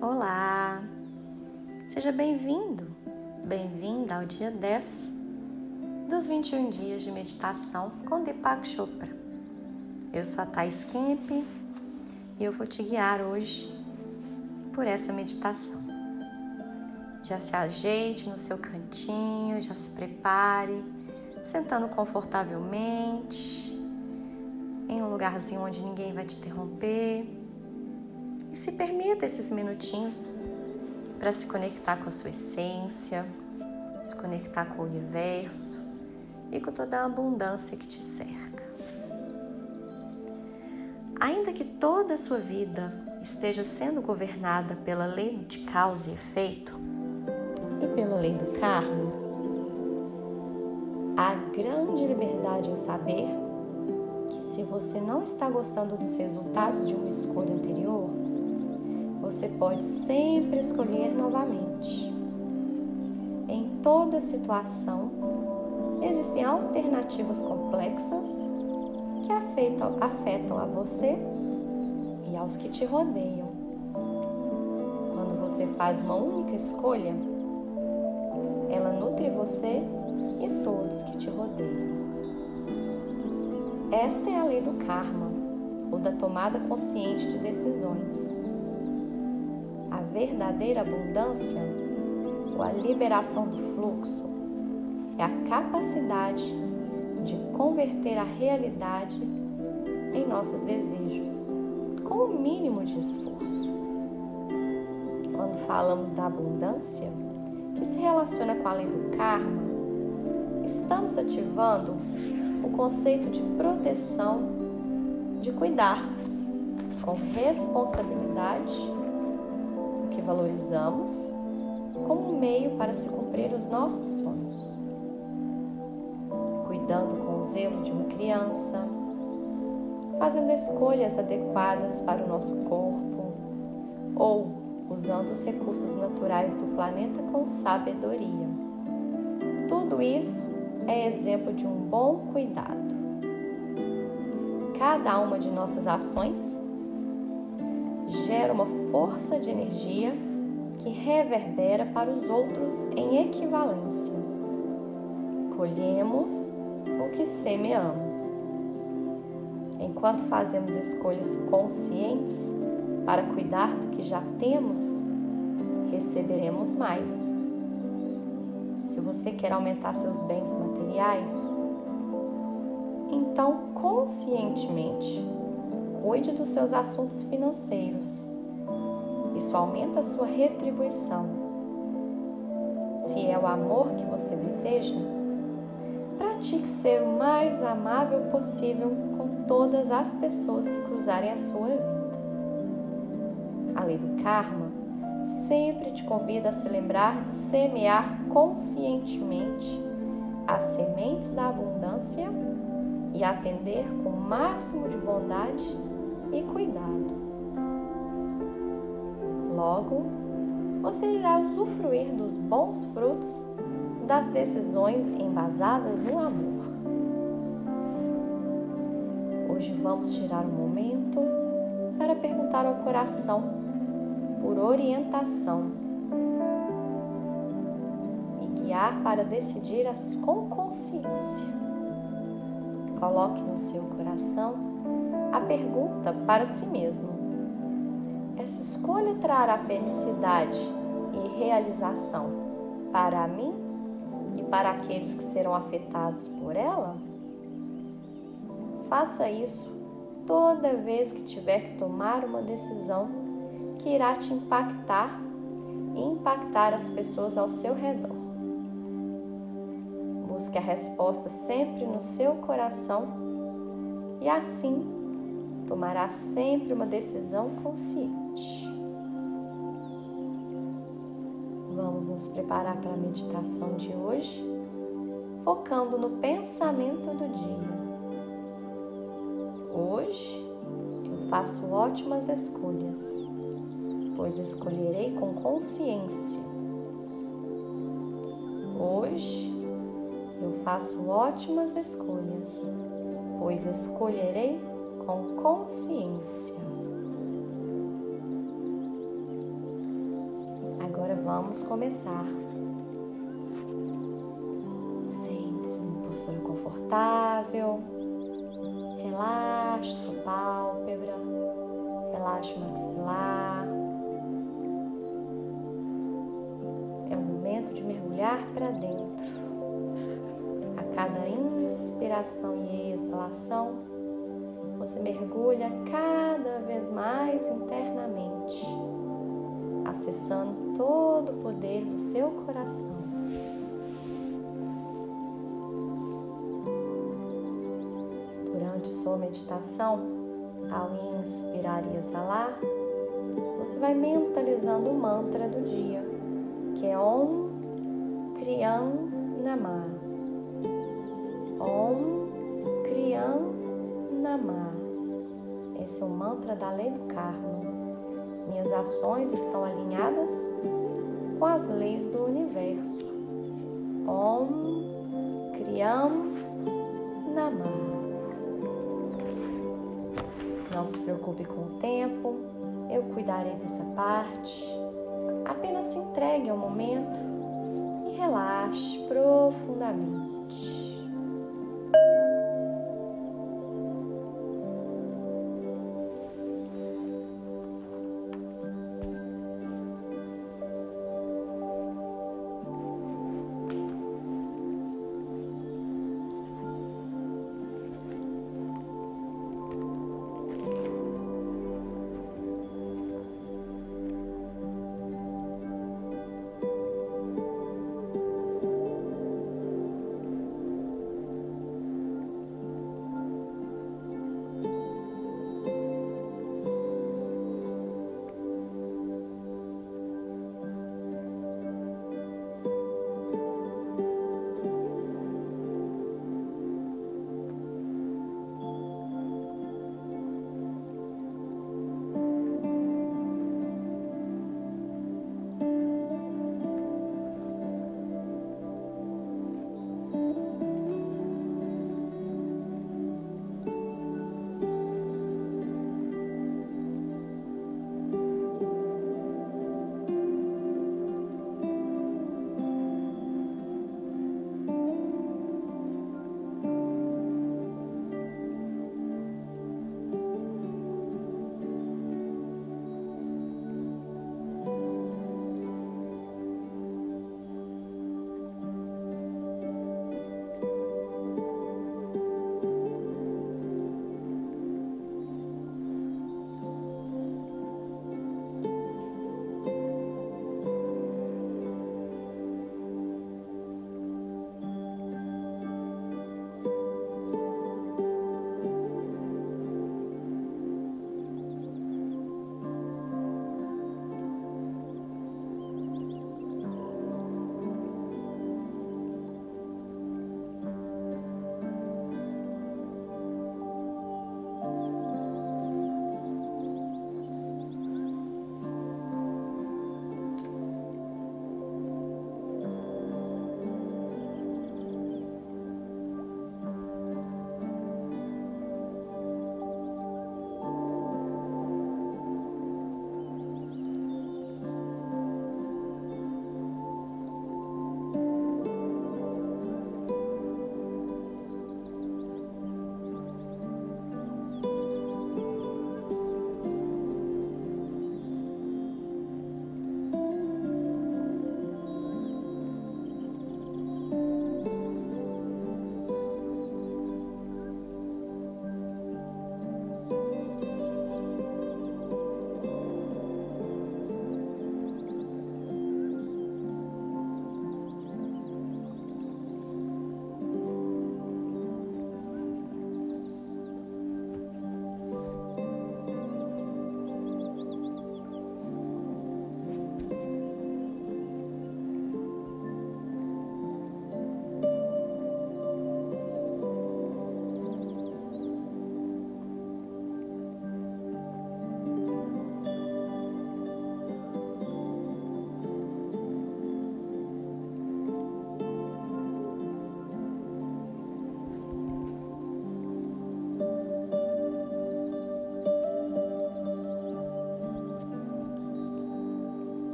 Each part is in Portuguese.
Olá! Seja bem-vindo, bem-vinda ao dia 10 dos 21 dias de meditação com Deepak Chopra. Eu sou a Thais Kemp e eu vou te guiar hoje por essa meditação. Já se ajeite no seu cantinho, já se prepare, sentando confortavelmente, em um lugarzinho onde ninguém vai te interromper. E se permita esses minutinhos para se conectar com a sua essência, se conectar com o universo e com toda a abundância que te cerca. Ainda que toda a sua vida esteja sendo governada pela lei de causa e efeito e pela lei do karma, há grande liberdade em saber que se você não está gostando dos resultados de uma escolha anterior, você pode sempre escolher novamente. Em toda situação, existem alternativas complexas que afetam, afetam a você e aos que te rodeiam. Quando você faz uma única escolha, ela nutre você e todos que te rodeiam. Esta é a lei do karma, ou da tomada consciente de decisões verdadeira abundância, ou a liberação do fluxo, é a capacidade de converter a realidade em nossos desejos, com o mínimo de esforço. Quando falamos da abundância, que se relaciona com a lei do karma, estamos ativando o conceito de proteção, de cuidar com responsabilidade valorizamos como um meio para se cumprir os nossos sonhos. Cuidando com o zelo de uma criança, fazendo escolhas adequadas para o nosso corpo ou usando os recursos naturais do planeta com sabedoria. Tudo isso é exemplo de um bom cuidado. Cada uma de nossas ações gera uma força de energia que reverbera para os outros em equivalência. Colhemos o que semeamos. Enquanto fazemos escolhas conscientes para cuidar do que já temos, receberemos mais. Se você quer aumentar seus bens materiais, então conscientemente cuide dos seus assuntos financeiros. Isso aumenta a sua retribuição. Se é o amor que você deseja, pratique ser o mais amável possível com todas as pessoas que cruzarem a sua vida. A lei do karma sempre te convida a se lembrar de semear conscientemente as sementes da abundância e atender com o máximo de bondade e cuidado. Logo, você irá usufruir dos bons frutos das decisões embasadas no amor. Hoje vamos tirar um momento para perguntar ao coração por orientação e guiar para decidir com consciência. Coloque no seu coração a pergunta para si mesmo: essa escolha trará felicidade e realização para mim e para aqueles que serão afetados por ela? Faça isso toda vez que tiver que tomar uma decisão que irá te impactar e impactar as pessoas ao seu redor. Busque a resposta sempre no seu coração e assim tomará sempre uma decisão consciente. Vamos nos preparar para a meditação de hoje, focando no pensamento do dia. Hoje eu faço ótimas escolhas, pois escolherei com consciência. Hoje eu faço ótimas escolhas, pois escolherei com consciência. Vamos começar. Sente-se em postura confortável. Relaxe sua pálpebra. Relaxe o maxilar. É o momento de mergulhar para dentro. A cada inspiração e exalação, você mergulha cada vez mais internamente, acessando todo o poder do seu coração. Durante sua meditação, ao inspirar e exalar, você vai mentalizando o mantra do dia, que é Om Kriyam Namah. Om Kriyam Namah. Esse é o mantra da lei do karma. Minhas ações estão alinhadas com as leis do universo. Om Kriyam Namah. Não se preocupe com o tempo, eu cuidarei dessa parte. Apenas se entregue ao momento e relaxe profundamente.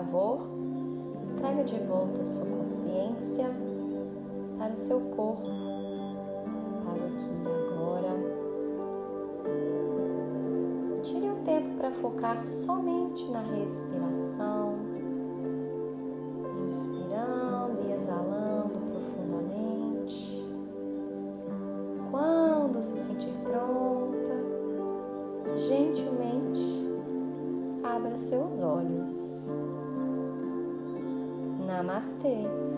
Favor, traga de volta sua consciência para o seu corpo, para e agora. Tire um tempo para focar somente na respiração, Namastê.